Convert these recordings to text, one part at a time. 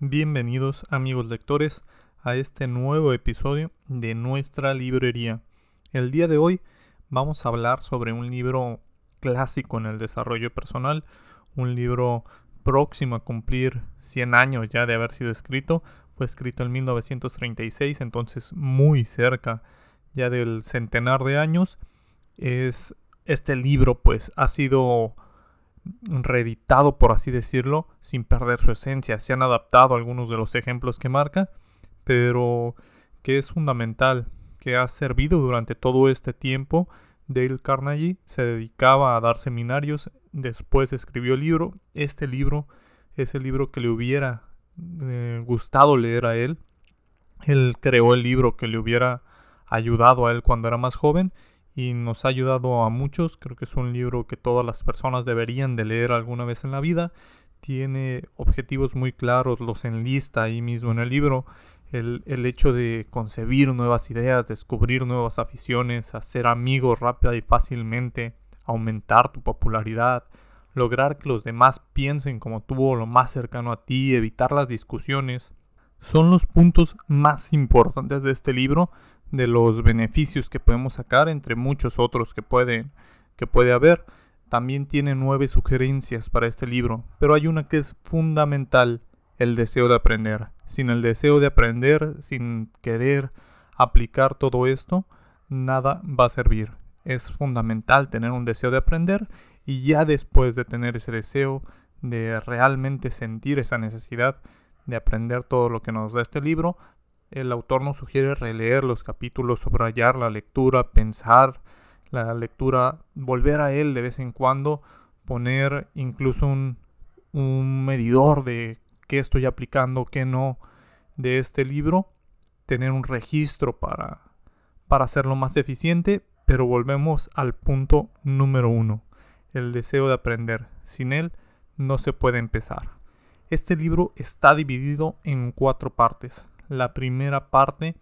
Bienvenidos amigos lectores a este nuevo episodio de nuestra librería. El día de hoy vamos a hablar sobre un libro clásico en el desarrollo personal, un libro próximo a cumplir 100 años ya de haber sido escrito, fue escrito en 1936, entonces muy cerca ya del centenar de años. Es este libro pues ha sido reeditado, por así decirlo, sin perder su esencia. Se han adaptado algunos de los ejemplos que marca, pero que es fundamental, que ha servido durante todo este tiempo. Dale Carnegie se dedicaba a dar seminarios, después escribió el libro. Este libro es el libro que le hubiera eh, gustado leer a él. Él creó el libro que le hubiera ayudado a él cuando era más joven y nos ha ayudado a muchos. Creo que es un libro que todas las personas deberían de leer alguna vez en la vida. Tiene objetivos muy claros, los enlista ahí mismo en el libro. El, el hecho de concebir nuevas ideas, descubrir nuevas aficiones, hacer amigos rápida y fácilmente, aumentar tu popularidad, lograr que los demás piensen como tú lo más cercano a ti, evitar las discusiones, son los puntos más importantes de este libro de los beneficios que podemos sacar entre muchos otros que, pueden, que puede haber. También tiene nueve sugerencias para este libro, pero hay una que es fundamental, el deseo de aprender. Sin el deseo de aprender, sin querer aplicar todo esto, nada va a servir. Es fundamental tener un deseo de aprender y ya después de tener ese deseo, de realmente sentir esa necesidad de aprender todo lo que nos da este libro, el autor nos sugiere releer los capítulos, subrayar la lectura, pensar la lectura, volver a él de vez en cuando, poner incluso un, un medidor de qué estoy aplicando, qué no de este libro, tener un registro para, para hacerlo más eficiente, pero volvemos al punto número uno, el deseo de aprender. Sin él no se puede empezar. Este libro está dividido en cuatro partes. La primera parte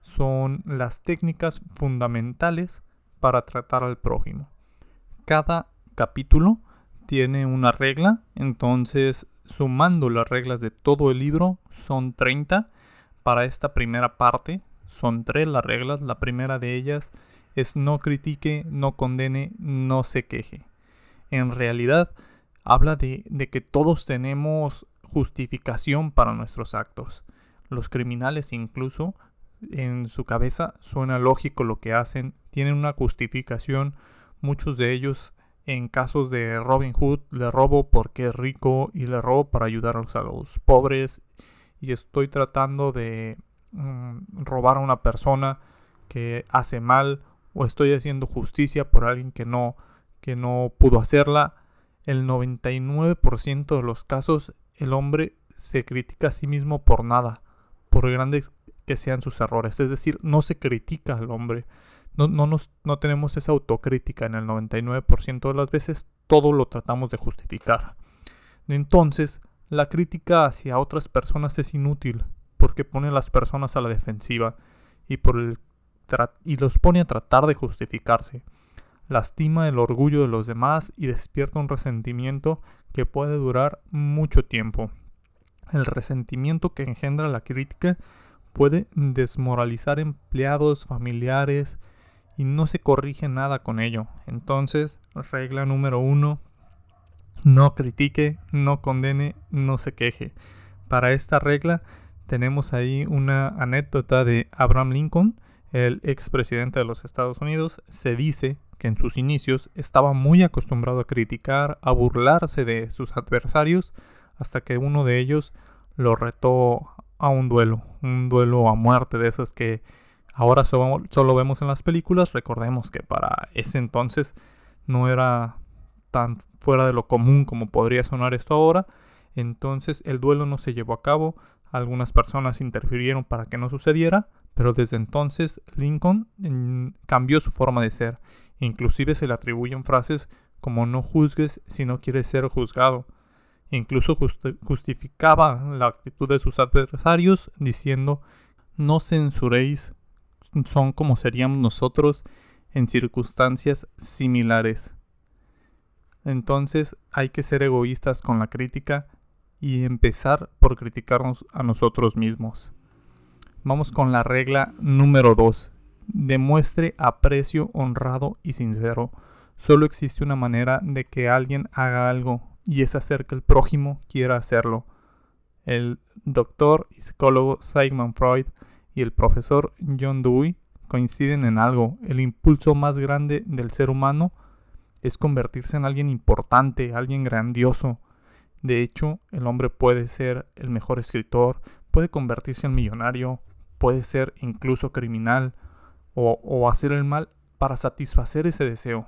son las técnicas fundamentales para tratar al prójimo. Cada capítulo tiene una regla, entonces sumando las reglas de todo el libro son 30. Para esta primera parte son tres las reglas. La primera de ellas es no critique, no condene, no se queje. En realidad habla de, de que todos tenemos justificación para nuestros actos. Los criminales incluso en su cabeza suena lógico lo que hacen, tienen una justificación, muchos de ellos en casos de Robin Hood le robo porque es rico y le robo para ayudar a los pobres y estoy tratando de mm, robar a una persona que hace mal o estoy haciendo justicia por alguien que no que no pudo hacerla. El 99% de los casos el hombre se critica a sí mismo por nada por grandes que sean sus errores. Es decir, no se critica al hombre. No, no, nos, no tenemos esa autocrítica en el 99% de las veces. Todo lo tratamos de justificar. Entonces, la crítica hacia otras personas es inútil porque pone a las personas a la defensiva y, por el y los pone a tratar de justificarse. Lastima el orgullo de los demás y despierta un resentimiento que puede durar mucho tiempo. El resentimiento que engendra la crítica puede desmoralizar empleados, familiares y no se corrige nada con ello. Entonces, regla número uno, no critique, no condene, no se queje. Para esta regla tenemos ahí una anécdota de Abraham Lincoln, el expresidente de los Estados Unidos. Se dice que en sus inicios estaba muy acostumbrado a criticar, a burlarse de sus adversarios, hasta que uno de ellos lo retó a un duelo, un duelo a muerte de esas que ahora solo, vemos en las películas. Recordemos que para ese entonces no era tan fuera de lo común como podría sonar esto ahora. Entonces el duelo no se llevó a cabo, algunas personas interfirieron para que no sucediera, pero desde entonces Lincoln mm, cambió su forma de ser. Inclusive se le atribuyen frases como no juzgues si no quieres ser juzgado. Incluso justificaba la actitud de sus adversarios diciendo, no censuréis, son como seríamos nosotros en circunstancias similares. Entonces hay que ser egoístas con la crítica y empezar por criticarnos a nosotros mismos. Vamos con la regla número 2. Demuestre aprecio honrado y sincero. Solo existe una manera de que alguien haga algo y es hacer que el prójimo quiera hacerlo. El doctor y psicólogo Sigmund Freud y el profesor John Dewey coinciden en algo. El impulso más grande del ser humano es convertirse en alguien importante, alguien grandioso. De hecho, el hombre puede ser el mejor escritor, puede convertirse en millonario, puede ser incluso criminal o, o hacer el mal para satisfacer ese deseo.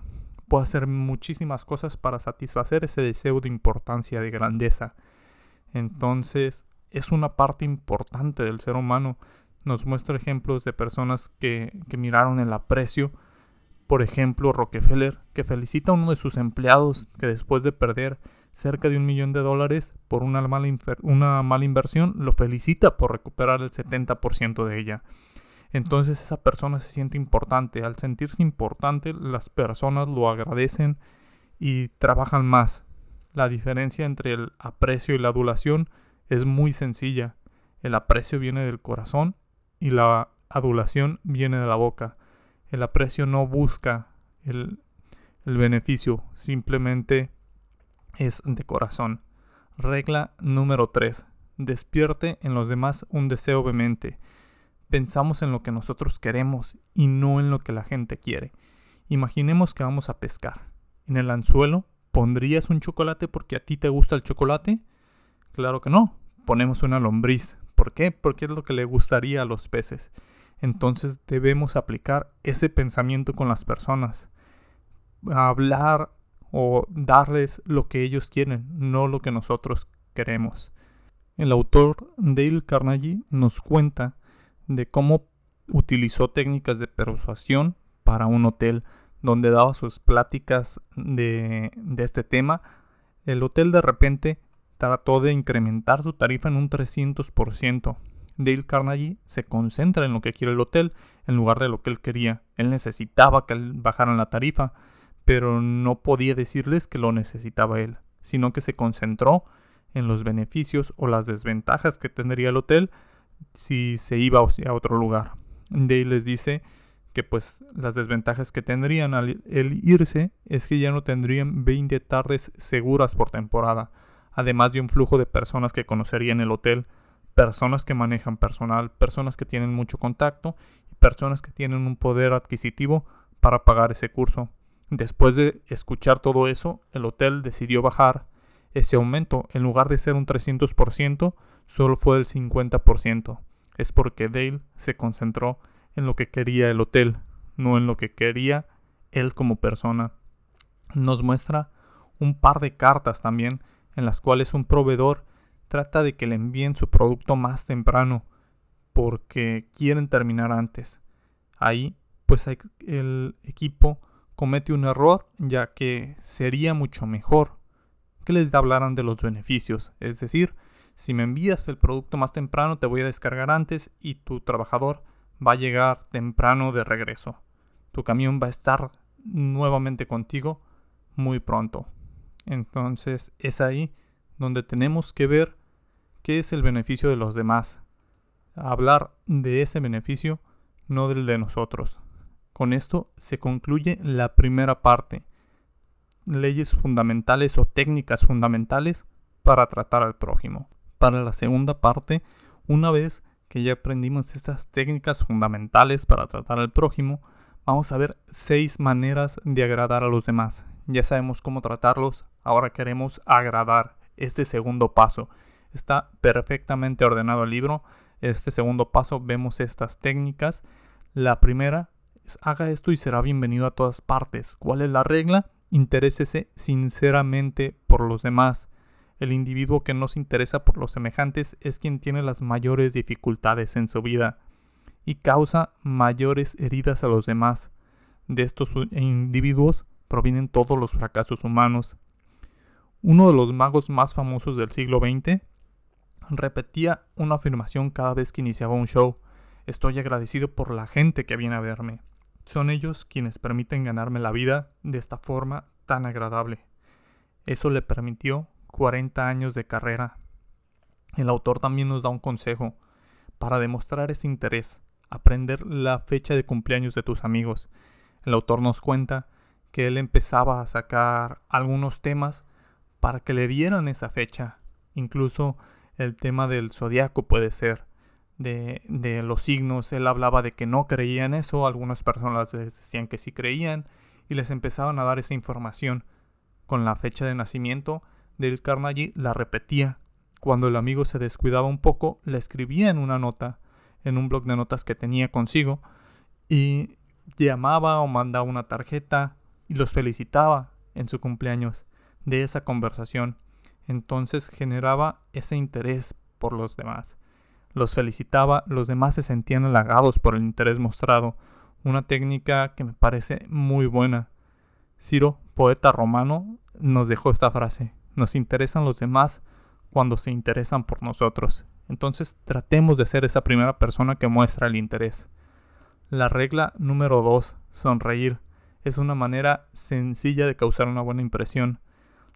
Puede hacer muchísimas cosas para satisfacer ese deseo de importancia, de grandeza. Entonces, es una parte importante del ser humano. Nos muestra ejemplos de personas que, que miraron el aprecio por ejemplo, Rockefeller, que felicita a uno de sus empleados que después de perder cerca de un millón de dólares por una mala, una mala inversión, lo felicita por recuperar el 70% de ella. Entonces esa persona se siente importante. Al sentirse importante, las personas lo agradecen y trabajan más. La diferencia entre el aprecio y la adulación es muy sencilla. El aprecio viene del corazón y la adulación viene de la boca. El aprecio no busca el, beneficio, simplemente es de corazón. Regla número 3. Despierte en los demás un deseo vehemente. Pensamos en lo que nosotros queremos y no en lo que la gente quiere. Imaginemos que vamos a pescar. En el anzuelo, ¿pondrías un chocolate porque a ti te gusta el chocolate? Claro que no. Ponemos una lombriz. ¿Por qué? Porque es lo que le gustaría a los peces entonces debemos aplicar ese pensamiento con las personas. Hablar o darles lo que ellos quieren, no lo que nosotros queremos. El autor Dale Carnegie nos cuenta de cómo utilizó técnicas de persuasión para un hotel donde daba sus pláticas de, de este tema. El hotel de repente trató de incrementar su tarifa en un 300%. Dale Carnegie se concentra en lo que quiere el hotel en lugar de lo que él quería. Él necesitaba que bajaran la tarifa, pero no podía decirles que lo necesitaba él, sino que se concentró en los beneficios o las desventajas que tendría el hotel si se iba a otro lugar. Dale les dice que pues las desventajas que tendrían al irse es que ya no tendrían 20 tardes seguras por temporada, además de un flujo de personas que conocerían el hotel personas que manejan personal, personas que tienen mucho contacto y personas que tienen un poder adquisitivo para pagar ese curso. Después de escuchar todo eso, el hotel decidió bajar ese aumento. En lugar de ser un 300%, solo fue el 50%. Es porque Dale se concentró en lo que quería el hotel, no en lo que quería él como persona. Nos muestra un par de cartas también en las cuales un proveedor trata de que le envíen su producto más temprano porque quieren terminar antes. Ahí, pues el equipo comete un error ya que sería mucho mejor que les hablaran de los beneficios. Es decir, si me envías el producto más temprano te voy a descargar antes y tu trabajador va a llegar temprano de regreso. Tu camión va a estar nuevamente contigo muy pronto. Entonces es ahí donde tenemos que ver qué es el beneficio de los demás. Hablar de ese beneficio, no del de nosotros. Con esto se concluye la primera parte. Leyes fundamentales o técnicas fundamentales para tratar al prójimo. Para la segunda parte, una vez que ya aprendimos estas técnicas fundamentales para tratar al prójimo, vamos a ver seis maneras de agradar a los demás. Ya sabemos cómo tratarlos, ahora queremos agradar este segundo paso. Está perfectamente ordenado el libro. Este segundo paso vemos estas técnicas. La primera es haga esto y será bienvenido a todas partes. ¿Cuál es la regla? Interésese sinceramente por los demás. El individuo que no se interesa por los semejantes es quien tiene las mayores dificultades en su vida y causa mayores heridas a los demás. De estos individuos provienen todos los fracasos humanos. Uno de los magos más famosos del siglo XX repetía una afirmación cada vez que iniciaba un show. Estoy agradecido por la gente que viene a verme. Son ellos quienes permiten ganarme la vida de esta forma tan agradable. Eso le permitió 40 años de carrera. El autor también nos da un consejo para demostrar ese interés, aprender la fecha de cumpleaños de tus amigos. El autor nos cuenta que él empezaba a sacar algunos temas para que le dieran esa fecha. Incluso el tema del zodiaco puede ser. De, los signos, él hablaba de que no creían eso, algunas personas decían que sí creían y les empezaban a dar esa información. Con la fecha de nacimiento del Carnegie la repetía. Cuando el amigo se descuidaba un poco, la escribía en una nota, en un blog de notas que tenía consigo, y llamaba o mandaba una tarjeta y los felicitaba en su cumpleaños de esa conversación. Entonces generaba ese interés por los demás. Los felicitaba, los demás se sentían halagados por el interés mostrado. Una técnica que me parece muy buena. Ciro, poeta romano, nos dejó esta frase. Nos interesan los demás cuando se interesan por nosotros. Entonces tratemos de ser esa primera persona que muestra el interés. La regla número 2, sonreír, es una manera sencilla de causar una buena impresión.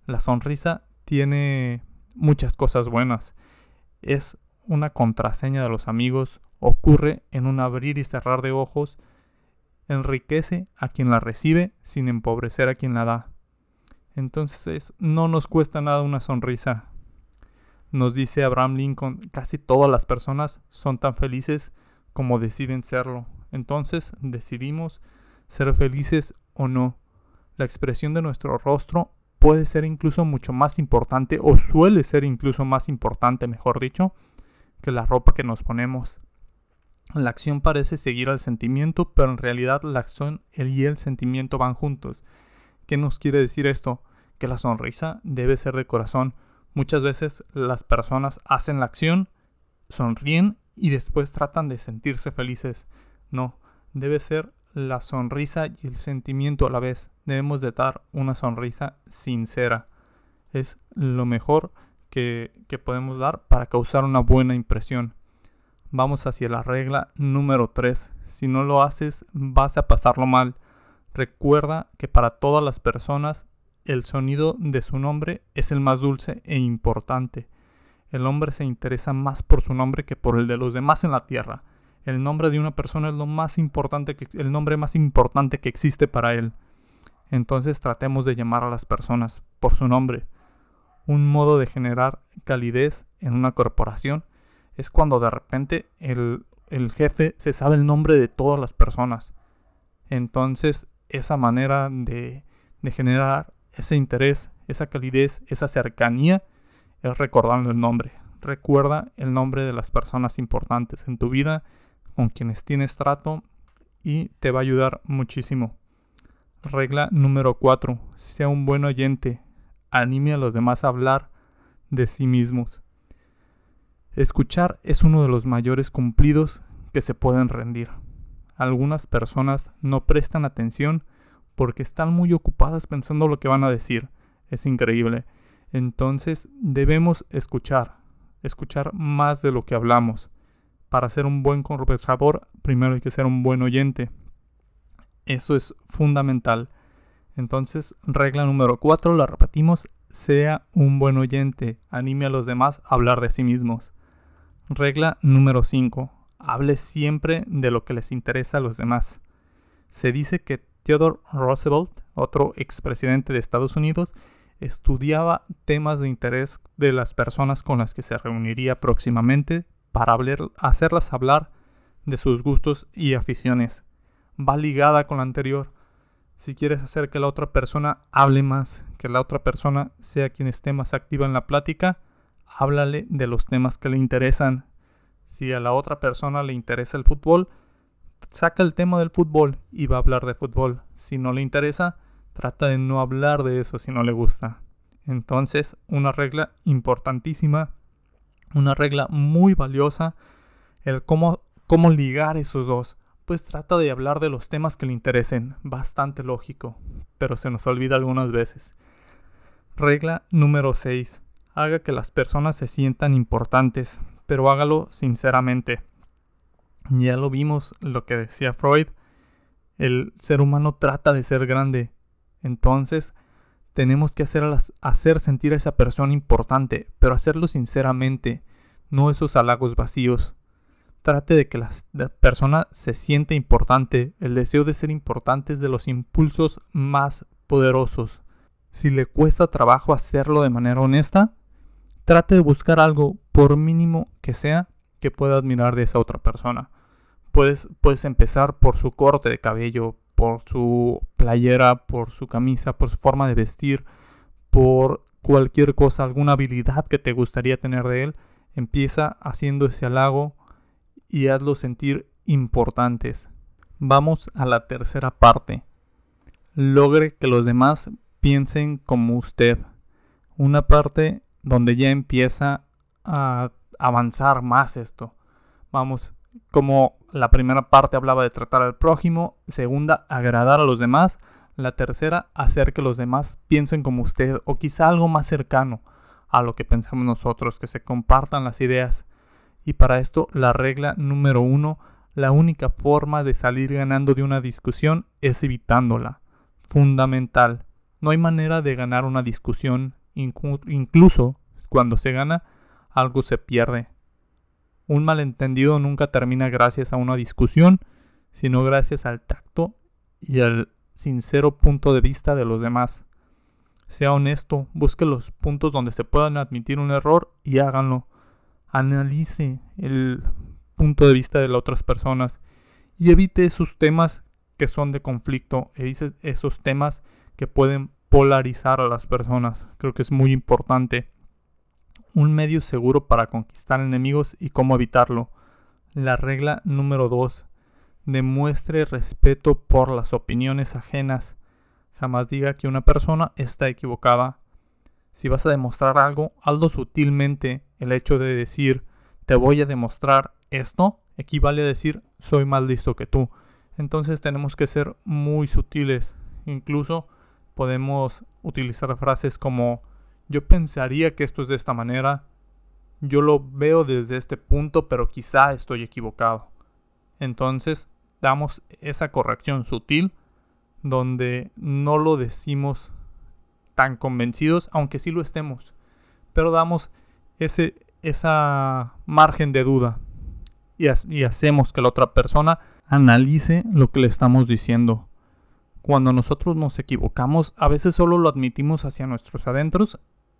La sonrisa tiene muchas cosas buenas. Es una contraseña de los amigos, ocurre en un abrir y cerrar de ojos, enriquece a quien la recibe sin empobrecer a quien la da. Entonces no nos cuesta nada una sonrisa. Nos dice Abraham Lincoln, casi todas las personas son tan felices como deciden serlo. Entonces decidimos ser felices o no. La expresión de nuestro rostro puede ser incluso mucho más importante o suele ser incluso más importante, mejor dicho, que la ropa que nos ponemos. La acción parece seguir al sentimiento, pero en realidad la acción y el sentimiento van juntos. ¿Qué nos quiere decir esto? Que la sonrisa debe ser de corazón. Muchas veces las personas hacen la acción, sonríen y después tratan de sentirse felices. No, debe ser la sonrisa y el sentimiento a la vez. Debemos de dar una sonrisa sincera. Es lo mejor que, que podemos dar para causar una buena impresión. Vamos hacia la regla número 3. Si no lo haces, vas a pasarlo mal. Recuerda que para todas las personas el sonido de su nombre es el más dulce e importante. El hombre se interesa más por su nombre que por el de los demás en la tierra. El nombre de una persona es lo más importante que, el nombre más importante que existe para él. Entonces tratemos de llamar a las personas por su nombre. Un modo de generar calidez en una corporación es cuando de repente el, el jefe se sabe el nombre de todas las personas. Entonces esa manera de, de generar ese interés, esa calidez, esa cercanía es recordando el nombre. Recuerda el nombre de las personas importantes en tu vida con quienes tienes trato y te va a ayudar muchísimo. Regla número 4. Sea un buen oyente. Anime a los demás a hablar de sí mismos. Escuchar es uno de los mayores cumplidos que se pueden rendir. Algunas personas no prestan atención porque están muy ocupadas pensando lo que van a decir. Es increíble. Entonces debemos escuchar, escuchar más de lo que hablamos para ser un buen conversador, primero hay que ser un buen oyente. Eso es fundamental. Entonces, regla número 4, la repetimos, sea un buen oyente, anime a los demás a hablar de sí mismos. Regla número 5, hable siempre de lo que les interesa a los demás. Se dice que Theodore Roosevelt, otro expresidente de Estados Unidos, estudiaba temas de interés de las personas con las que se reuniría próximamente para hacerlas hablar de sus gustos y aficiones. Va ligada con la anterior. Si quieres hacer que la otra persona hable más, que la otra persona sea quien esté más activa en la plática, háblale de los temas que le interesan. Si a la otra persona le interesa el fútbol, saca el tema del fútbol y va a hablar de fútbol. Si no le interesa, trata de no hablar de eso si no le gusta. Entonces, una regla importantísima una regla muy valiosa, el cómo, cómo ligar esos dos. Pues trata de hablar de los temas que le interesen, bastante lógico, pero se nos olvida algunas veces. Regla número 6. Haga que las personas se sientan importantes, pero hágalo sinceramente. Ya lo vimos lo que decía Freud. El ser humano trata de ser grande. Entonces, tenemos que hacer, hacer sentir a esa persona importante, pero hacerlo sinceramente. no esos halagos vacíos. Trate de que la, persona se siente importante. El deseo de ser importante es de los impulsos más poderosos. Si le cuesta trabajo hacerlo de manera honesta, trate de buscar algo, por mínimo que sea, que pueda admirar de esa otra persona. Puedes, puedes empezar por su corte de cabello, por su playera, por su camisa, por su forma de vestir, por cualquier cosa, alguna habilidad que te gustaría tener de él. Empieza haciendo ese halago y hazlo sentir importantes. Vamos a la tercera parte. Logre que los demás piensen como usted. Una parte donde ya empieza a avanzar más esto. Vamos, como la primera parte hablaba de tratar al prójimo, segunda, agradar a los demás, la tercera, hacer que los demás piensen como usted o quizá algo más cercano a lo que pensamos nosotros, que se compartan las ideas. Y para esto, la regla número uno, la única forma de salir ganando de una discusión es evitándola. Fundamental. No hay manera de ganar una discusión, incluso cuando se gana, algo se pierde. Un malentendido nunca termina gracias a una discusión, sino gracias al tacto y al sincero punto de vista de los demás. Sea honesto, busque los puntos donde se puedan admitir un error y háganlo. Analice el punto de vista de las otras personas y evite esos temas que son de conflicto, evite esos temas que pueden polarizar a las personas. Creo que es muy importante un medio seguro para conquistar enemigos y cómo evitarlo. La regla número 2. Demuestre respeto por las opiniones ajenas. Jamás diga que una persona está equivocada. Si vas a demostrar algo, hazlo sutilmente. El hecho de decir te voy a demostrar esto equivale a decir soy más listo que tú. Entonces tenemos que ser muy sutiles. Incluso podemos utilizar frases como yo pensaría que esto es de esta manera. Yo lo veo desde este punto, pero quizá estoy equivocado. Entonces damos esa corrección sutil donde no lo decimos tan convencidos, aunque sí lo estemos. Pero damos ese esa margen de duda y, y hacemos que la otra persona analice lo que le estamos diciendo. Cuando nosotros nos equivocamos, a veces solo lo admitimos hacia nuestros adentros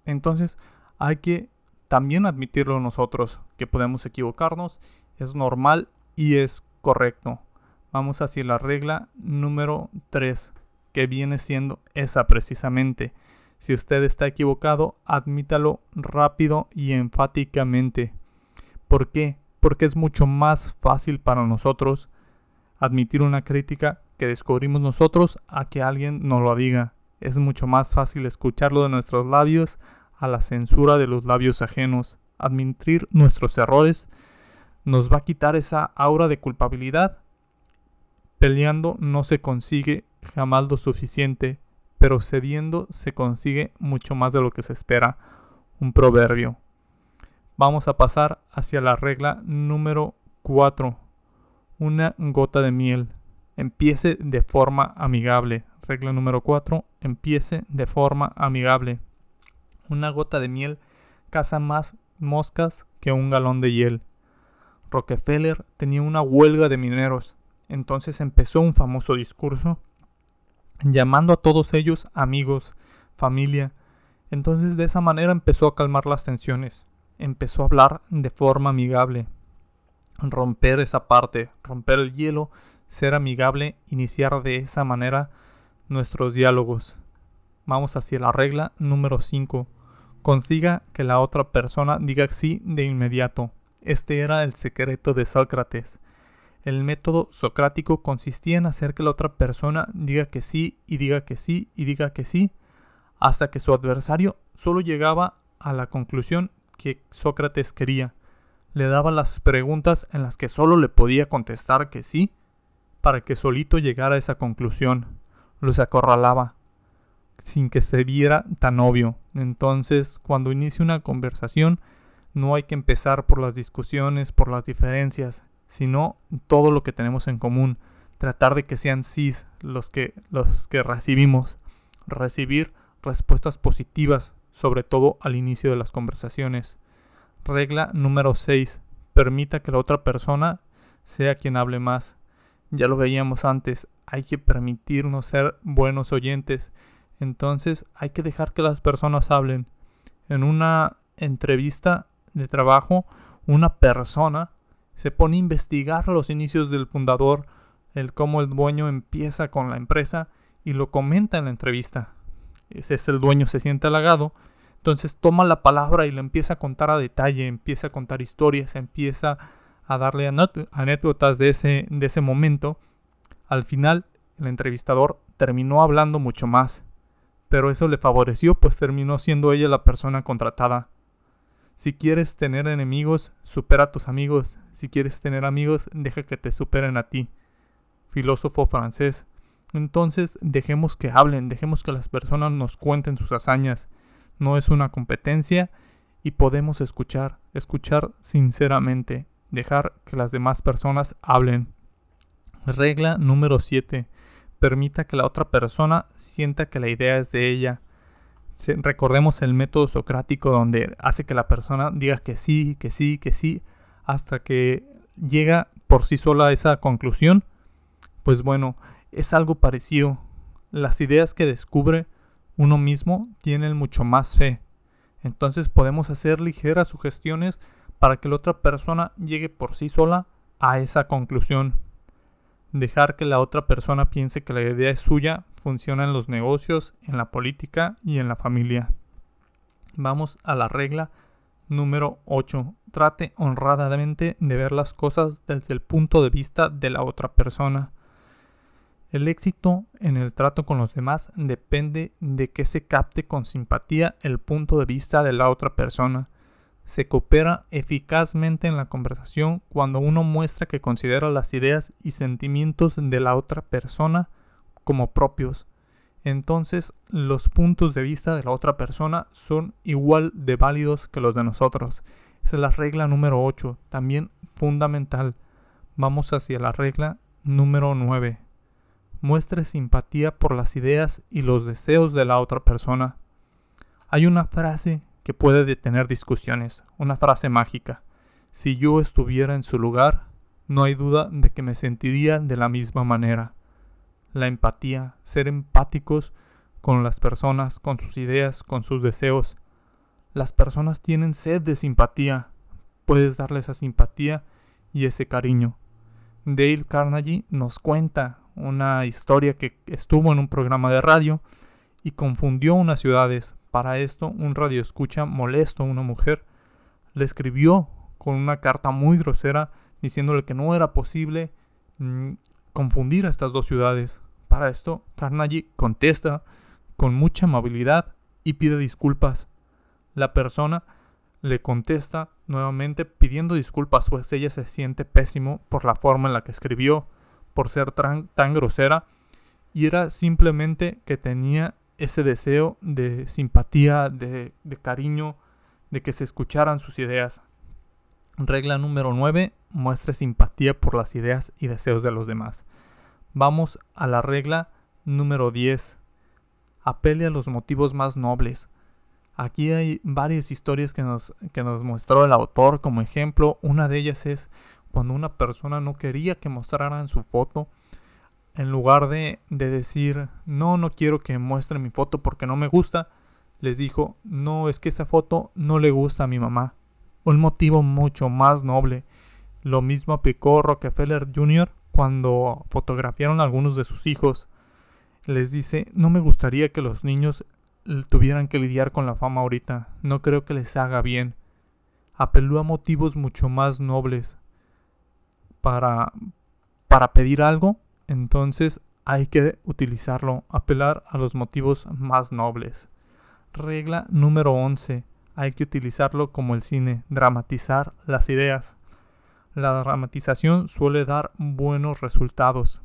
entonces hay que también admitirlo nosotros, que podemos equivocarnos, es normal y es correcto. Vamos hacia la regla número 3, que viene siendo esa precisamente. Si usted está equivocado, admítalo rápido y enfáticamente. ¿Por qué? Porque es mucho más fácil para nosotros admitir una crítica que descubrimos nosotros a que alguien nos lo diga. Es mucho más fácil escucharlo de nuestros labios a la censura de los labios ajenos. Admitir nuestros errores nos va a quitar esa aura de culpabilidad. Peleando no se consigue jamás lo suficiente, pero cediendo se consigue mucho más de lo que se espera. Un proverbio. Vamos a pasar hacia la regla número 4. Una gota de miel. Empiece de forma amigable. Regla número 4. Empiece de forma amigable. Una gota de miel caza más moscas que un galón de hiel. Rockefeller tenía una huelga de mineros, entonces empezó un famoso discurso llamando a todos ellos amigos, familia. Entonces de esa manera empezó a calmar las tensiones, empezó a hablar de forma amigable, romper esa parte, romper el hielo, ser amigable, iniciar de esa manera nuestros diálogos. Vamos hacia la regla número 5. Consiga que la otra persona diga sí de inmediato. Este era el secreto de Sócrates. El método socrático consistía en hacer que la otra persona diga que sí y diga que sí y diga que sí, hasta que su adversario solo llegaba a la conclusión que Sócrates quería. Le daba las preguntas en las que solo le podía contestar que sí, para que solito llegara a esa conclusión. Los acorralaba, sin que se viera tan obvio. Entonces, cuando inicie una conversación, no hay que empezar por las discusiones, por las diferencias, sino todo lo que tenemos en común. Tratar de que sean sí los que, los que recibimos. Recibir respuestas positivas, sobre todo al inicio de las conversaciones. Regla número 6. Permita que la otra persona sea quien hable más. Ya lo veíamos antes, hay que permitirnos ser buenos oyentes. Entonces hay que dejar que las personas hablen. En una entrevista de trabajo, una persona se pone a investigar los inicios del fundador, el cómo el dueño empieza con la empresa y lo comenta en la entrevista. Ese es el dueño, se siente halagado. Entonces toma la palabra y le empieza a contar a detalle, empieza a contar historias, empieza a darle anécdotas de ese, de ese momento. Al final, el entrevistador terminó hablando mucho más, pero eso le favoreció, pues terminó siendo ella la persona contratada. Si quieres tener enemigos, supera a tus amigos. Si quieres tener amigos, deja que te superen a ti. Filósofo francés. Entonces, dejemos que hablen, dejemos que las personas nos cuenten sus hazañas. No es una competencia y podemos escuchar, escuchar sinceramente, dejar que las demás personas hablen. Regla número 7. Permita que la otra persona sienta que la idea es de ella recordemos el método socrático donde hace que la persona diga que sí, que sí, que sí, hasta que llega por sí sola a esa conclusión, pues bueno, es algo parecido. Las ideas que descubre uno mismo tienen mucho más fe. Entonces podemos hacer ligeras sugestiones para que la otra persona llegue por sí sola a esa conclusión. Dejar que la otra persona piense que la idea es suya funciona en los negocios, en la política y en la familia. Vamos a la regla número 8. Trate honradamente de ver las cosas desde el punto de vista de la otra persona. El éxito en el trato con los demás depende de que se capte con simpatía el punto de vista de la otra persona se coopera eficazmente en la conversación cuando uno muestra que considera las ideas y sentimientos de la otra persona como propios. Entonces los puntos de vista de la otra persona son igual de válidos que los de nosotros. Es la regla número 8, también fundamental. Vamos hacia la regla número 9. Muestre simpatía por las ideas y los deseos de la otra persona. Hay una frase que puede detener discusiones, una frase mágica. Si yo estuviera en su lugar, no hay duda de que me sentiría de la misma manera. La empatía, ser empáticos con las personas, con sus ideas, con sus deseos. Las personas tienen sed de simpatía. Puedes darle esa simpatía y ese cariño. Dale Carnegie nos cuenta una historia que estuvo en un programa de radio y confundió unas ciudades para esto, un radioescucha molesto a una mujer le escribió con una carta muy grosera diciéndole que no era posible mm, confundir a estas dos ciudades. Para esto, Carnegie contesta con mucha amabilidad y pide disculpas. La persona le contesta nuevamente pidiendo disculpas, pues ella se siente pésimo por la forma en la que escribió, por ser tan, tan grosera, y era simplemente que tenía ese deseo de simpatía, de, cariño, de que se escucharan sus ideas. Regla número 9. Muestre simpatía por las ideas y deseos de los demás. Vamos a la regla número 10. Apele a los motivos más nobles. Aquí hay varias historias que nos, que nos mostró el autor como ejemplo. Una de ellas es cuando una persona no quería que mostraran su foto en lugar de, decir, no, no quiero que muestre mi foto porque no me gusta, les dijo, no, es que esa foto no le gusta a mi mamá. Un motivo mucho más noble. Lo mismo aplicó Rockefeller Jr. cuando fotografiaron a algunos de sus hijos. Les dice, no me gustaría que los niños tuvieran que lidiar con la fama ahorita. No creo que les haga bien. Apeló a motivos mucho más nobles para, para pedir algo entonces hay que utilizarlo, apelar a los motivos más nobles. Regla número 11. Hay que utilizarlo como el cine, dramatizar las ideas. La dramatización suele dar buenos resultados.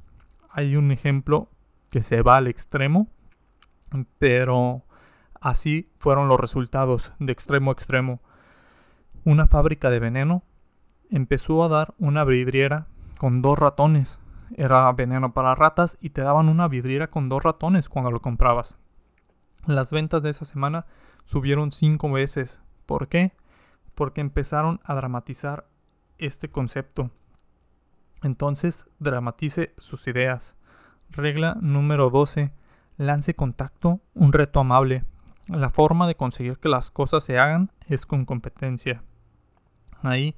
Hay un ejemplo que se va al extremo, pero así fueron los resultados de extremo a extremo. Una fábrica de veneno empezó a dar una vidriera con dos ratones era veneno para ratas y te daban una vidriera con dos ratones cuando lo comprabas. Las ventas de esa semana subieron cinco veces. ¿Por qué? porque empezaron a dramatizar este concepto. Entonces, dramatice sus ideas. Regla número 12. Lance contacto, un reto amable. La forma de conseguir que las cosas se hagan es con competencia. Ahí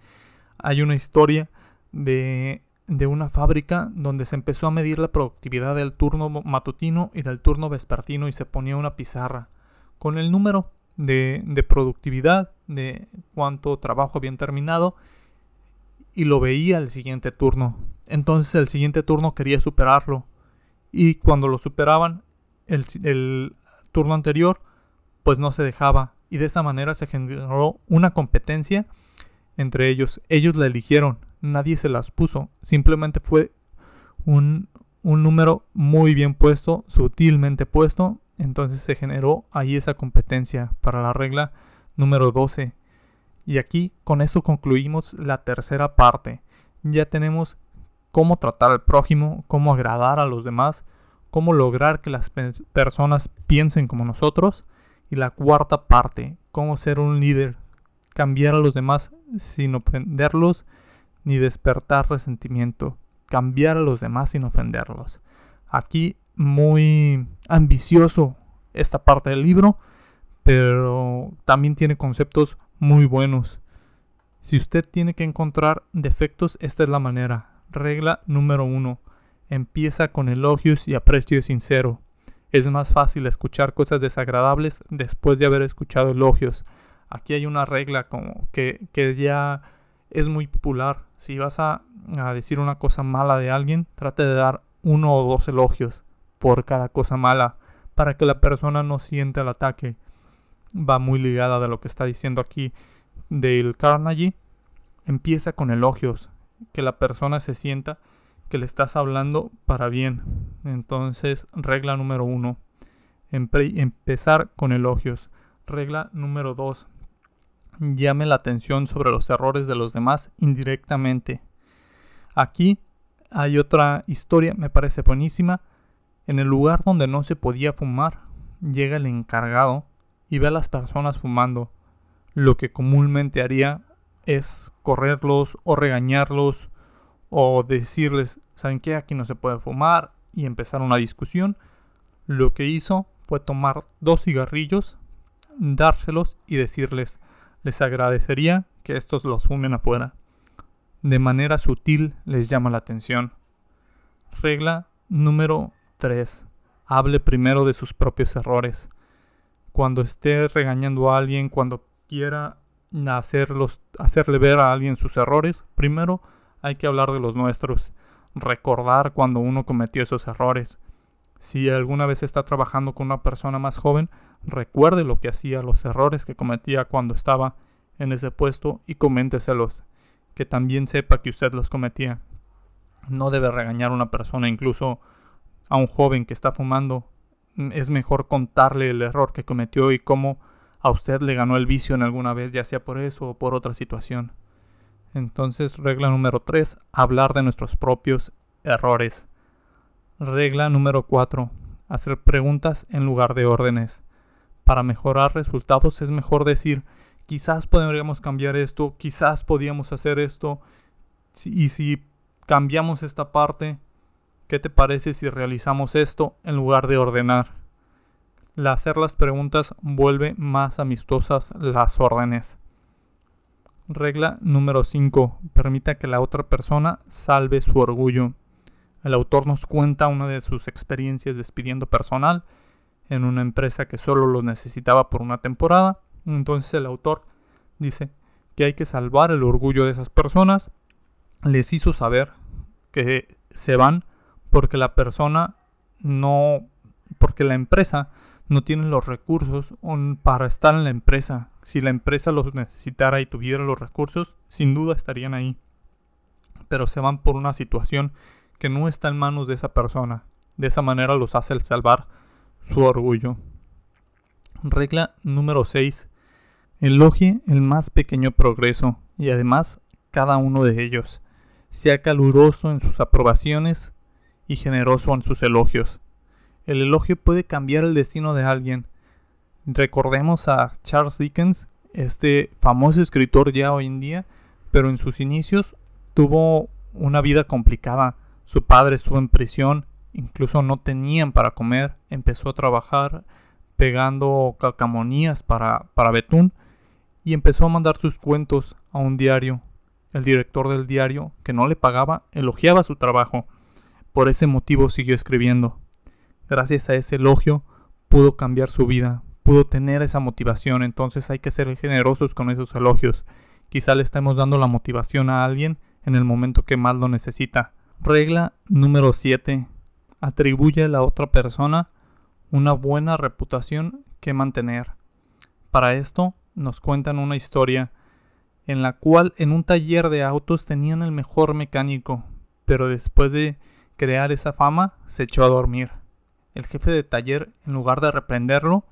hay una historia de, de una fábrica donde se empezó a medir la productividad del turno matutino y del turno vespertino y se ponía una pizarra con el número de, de productividad, de cuánto trabajo habían terminado y lo veía el siguiente turno. Entonces el siguiente turno quería superarlo y cuando lo superaban el, el turno anterior pues no se dejaba y de esa manera se generó una competencia entre ellos. Ellos la eligieron, nadie se las puso, simplemente fue un, un número muy bien puesto, sutilmente puesto, entonces se generó ahí esa competencia para la regla número 12. Y aquí con esto concluimos la tercera parte. Ya tenemos cómo tratar al prójimo, cómo agradar a los demás, cómo lograr que las personas piensen como nosotros. Y la cuarta parte, cómo ser un líder, cambiar a los demás sin ofenderlos ni despertar resentimiento, cambiar a los demás sin ofenderlos. Aquí muy ambicioso esta parte del libro, pero también tiene conceptos muy buenos. Si usted tiene que encontrar defectos, esta es la manera. Regla número uno. Empieza con elogios y aprecio sincero. Es más fácil escuchar cosas desagradables después de haber escuchado elogios. Aquí hay una regla que, ya es muy popular. Si vas a, decir una cosa mala de alguien, trate de dar uno o dos elogios por cada cosa mala para que la persona no sienta el ataque. Va muy ligada de lo que está diciendo aquí Dale Carnegie. Empieza con elogios, que la persona se sienta que le estás hablando para bien. Entonces, regla número uno, empezar con elogios. Regla número dos, llame la atención sobre los errores de los demás indirectamente. Aquí hay otra historia, me parece buenísima. En el lugar donde no se podía fumar, llega el encargado y ve a las personas fumando. Lo que comúnmente haría es correrlos o regañarlos o decirles, ¿saben qué? Aquí no se puede fumar y empezar una discusión. Lo que hizo fue tomar dos cigarrillos, dárselos y decirles, les agradecería que estos los fumen afuera. De manera sutil les llama la atención. Regla número 3. Hable primero de sus propios errores. Cuando esté regañando a alguien, cuando quiera hacerlos, hacerle ver a alguien sus errores, primero hay que hablar de los nuestros, recordar cuando uno cometió esos errores. Si alguna vez está trabajando con una persona más joven, recuerde lo que hacía, los errores que cometía cuando estaba en ese puesto y coménteselos, que también sepa que usted los cometía. No debe regañar a una persona, incluso a un joven que está fumando. Es mejor contarle el error que cometió y cómo a usted le ganó el vicio en alguna vez, ya sea por eso o por otra situación. Entonces, regla número 3, hablar de nuestros propios errores. Regla número 4, hacer preguntas en lugar de órdenes. Para mejorar resultados es mejor decir, quizás podríamos cambiar esto, quizás podíamos hacer esto, y si cambiamos esta parte, ¿qué te parece si realizamos esto en lugar de ordenar? Hacer las preguntas vuelve más amistosas las órdenes. Regla número 5. Permita que la otra persona salve su orgullo. El autor nos cuenta una de sus experiencias despidiendo personal en una empresa que solo lo necesitaba por una temporada. Entonces el autor dice que hay que salvar el orgullo de esas personas. Les hizo saber que se van porque la persona no, porque la empresa no tienen los recursos para estar en la empresa. Si la empresa los necesitara y tuviera los recursos, sin duda estarían ahí. Pero se van por una situación que no está en manos de esa persona. De esa manera los hace el salvar su orgullo. Regla número 6. Elogie el más pequeño progreso y además cada uno de ellos. Sea caluroso en sus aprobaciones y generoso en sus elogios. El elogio puede cambiar el destino de alguien. Recordemos a Charles Dickens este famoso escritor ya hoy en día, pero en sus inicios tuvo una vida complicada. Su padre estuvo en prisión, incluso no tenían para comer, empezó a trabajar pegando calcamonías para, para Betún y empezó a mandar sus cuentos a un diario. El director del diario, que no le pagaba, elogiaba su trabajo. Por ese motivo siguió escribiendo. Gracias a ese elogio pudo cambiar su vida, pudo tener esa motivación, entonces hay que ser generosos con esos elogios. Quizá le estemos dando la motivación a alguien en el momento que más lo necesita. Regla número 7. Atribuye a la otra persona una buena reputación que mantener. Para esto nos cuentan una historia en la cual en un taller de autos tenían el mejor mecánico, pero después de crear esa fama se echó a dormir. El jefe de taller, en lugar de reprenderlo,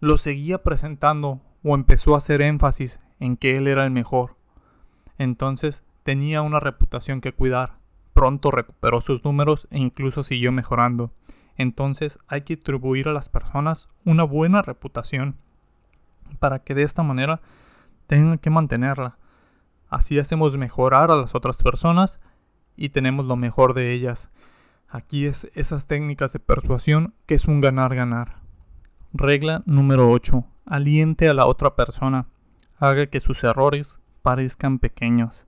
lo seguía presentando o empezó a hacer énfasis en que él era el mejor. Entonces tenía una reputación que cuidar. Pronto recuperó sus números e incluso siguió mejorando. Entonces hay que atribuir a las personas una buena reputación para que de esta manera tengan que mantenerla. Así hacemos mejorar a las otras personas y tenemos lo mejor de ellas. Aquí es esas técnicas de persuasión que es un ganar-ganar. Regla número 8. Aliente a la otra persona. Haga que sus errores parezcan pequeños.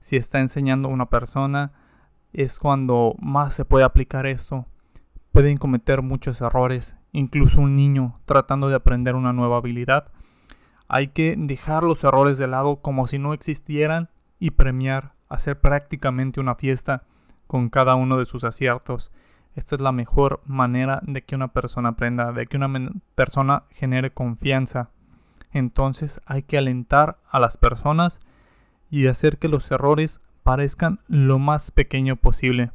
Si está enseñando a una persona, es cuando más se puede aplicar esto. Pueden cometer muchos errores, incluso un niño tratando de aprender una nueva habilidad. Hay que dejar los errores de lado como si no existieran y premiar, hacer prácticamente una fiesta con cada uno de sus aciertos. Esta es la mejor manera de que una persona aprenda, de que una persona genere confianza. Entonces hay que alentar a las personas y hacer que los errores parezcan lo más pequeño posible.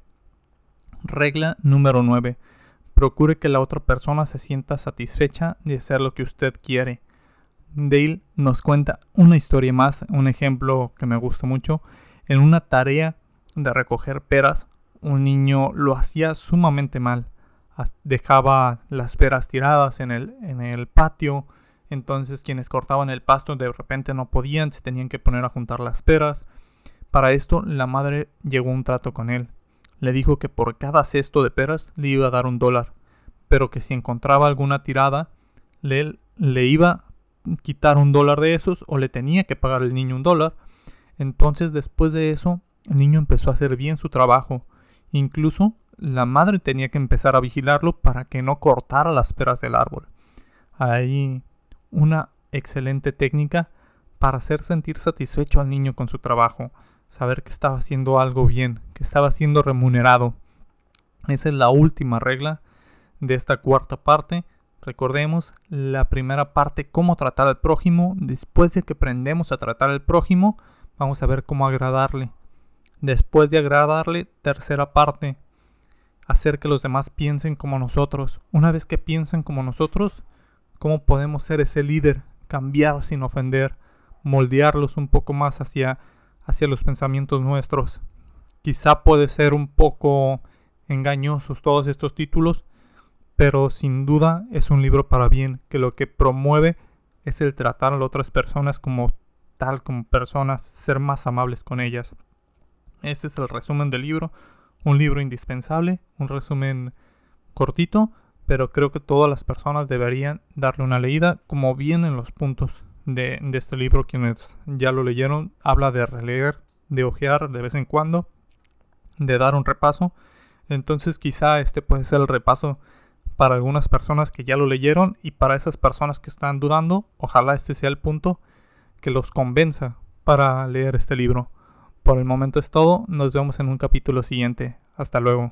Regla número 9. Procure que la otra persona se sienta satisfecha de hacer lo que usted quiere. Dale nos cuenta una historia más, un ejemplo que me gusta mucho. En una tarea de recoger peras, un niño lo hacía sumamente mal. Dejaba las peras tiradas en el, en el patio. Entonces quienes cortaban el pasto de repente no podían, se tenían que poner a juntar las peras. Para esto la madre llegó a un trato con él. Le dijo que por cada cesto de peras le iba a dar un dólar, pero que si encontraba alguna tirada, le, le iba a quitar un dólar de esos o le tenía que pagar el niño un dólar. Entonces después de eso, el niño empezó a hacer bien su trabajo Incluso la madre tenía que empezar a vigilarlo para que no cortara las peras del árbol. Hay una excelente técnica para hacer sentir satisfecho al niño con su trabajo, saber que estaba haciendo algo bien, que estaba siendo remunerado. Esa es la última regla de esta cuarta parte. Recordemos la primera parte, cómo tratar al prójimo. Después de que aprendemos a tratar al prójimo, vamos a ver cómo agradarle. Después de agradarle, tercera parte, hacer que los demás piensen como nosotros. Una vez que piensen como nosotros, ¿cómo podemos ser ese líder? Cambiar sin ofender, moldearlos un poco más hacia, hacia los pensamientos nuestros. Quizá puede ser un poco engañosos todos estos títulos, pero sin duda es un libro para bien, que lo que promueve es el tratar a otras personas como tal, como personas, ser más amables con ellas. Este es el resumen del libro. Un libro indispensable, un resumen cortito, pero creo que todas las personas deberían darle una leída, como vienen los puntos de, este libro. Quienes ya lo leyeron, habla de releer, de ojear de vez en cuando, de dar un repaso. Entonces quizá este puede ser el repaso para algunas personas que ya lo leyeron y para esas personas que están dudando, ojalá este sea el punto que los convenza para leer este libro. Por el momento es todo, nos vemos en un capítulo siguiente. Hasta luego.